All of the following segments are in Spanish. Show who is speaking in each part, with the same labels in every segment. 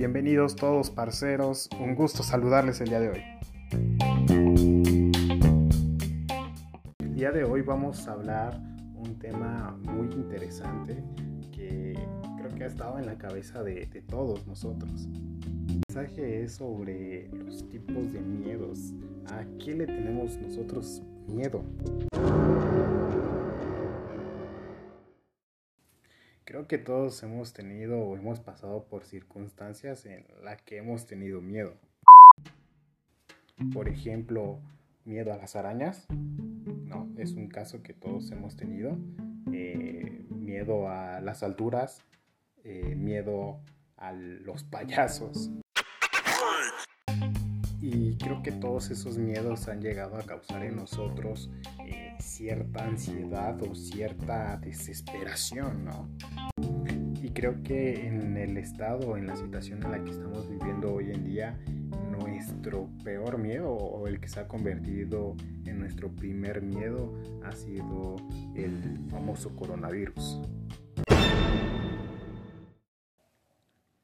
Speaker 1: Bienvenidos todos parceros, un gusto saludarles el día de hoy. El día de hoy vamos a hablar un tema muy interesante que creo que ha estado en la cabeza de, todos nosotros. El mensaje es sobre los tipos de miedos. ¿A qué le tenemos nosotros miedo? Creo que todos hemos tenido o hemos pasado por circunstancias en las que hemos tenido miedo. Por ejemplo, miedo a las arañas. No, es un caso que todos hemos tenido. Eh, miedo a las alturas. Eh, miedo a los payasos. Y creo que todos esos miedos han llegado a causar en nosotros eh, cierta ansiedad o cierta desesperación, ¿no? Y creo que en el estado, en la situación en la que estamos viviendo hoy en día, nuestro peor miedo o el que se ha convertido en nuestro primer miedo ha sido el famoso coronavirus.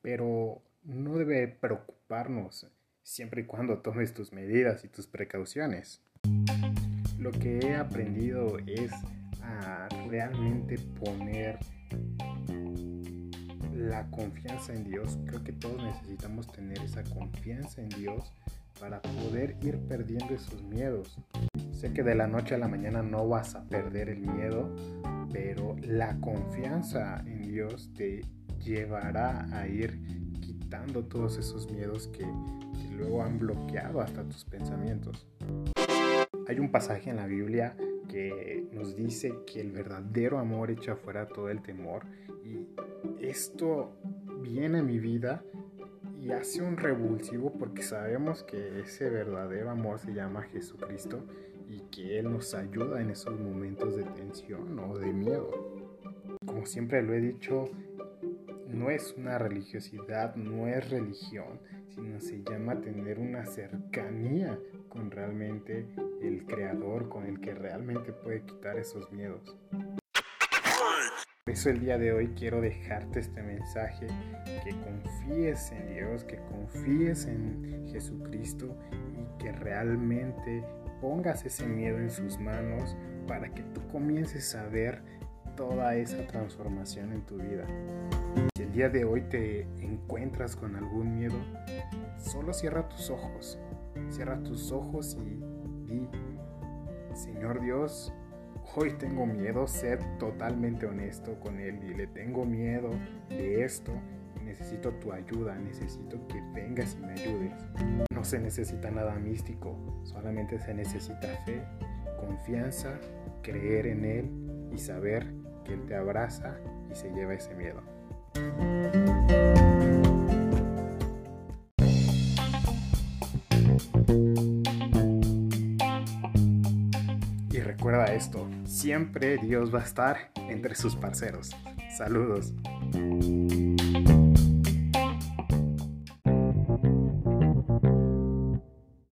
Speaker 1: Pero no debe preocuparnos siempre y cuando tomes tus medidas y tus precauciones. Lo que he aprendido es a realmente poner la confianza en Dios. Creo que todos necesitamos tener esa confianza en Dios para poder ir perdiendo esos miedos. Sé que de la noche a la mañana no vas a perder el miedo, pero la confianza en Dios te llevará a ir quitando todos esos miedos que, que luego han bloqueado hasta tus pensamientos. Hay un pasaje en la Biblia que nos dice que el verdadero amor echa fuera todo el temor y esto viene a mi vida y hace un revulsivo porque sabemos que ese verdadero amor se llama Jesucristo y que Él nos ayuda en esos momentos de tensión o de miedo. Como siempre lo he dicho, no es una religiosidad, no es religión, sino se llama tener una cercanía con realmente el creador, con el que realmente puede quitar esos miedos. Por eso el día de hoy quiero dejarte este mensaje, que confíes en Dios, que confíes en Jesucristo y que realmente pongas ese miedo en sus manos para que tú comiences a ver toda esa transformación en tu vida. Si el día de hoy te encuentras con algún miedo, solo cierra tus ojos, cierra tus ojos y di, Señor Dios, hoy tengo miedo, ser totalmente honesto con Él y le tengo miedo de esto. Necesito tu ayuda, necesito que vengas y me ayudes. No se necesita nada místico, solamente se necesita fe, confianza, creer en Él y saber que Él te abraza y se lleva ese miedo. Y recuerda esto, siempre Dios va a estar entre sus parceros. Saludos.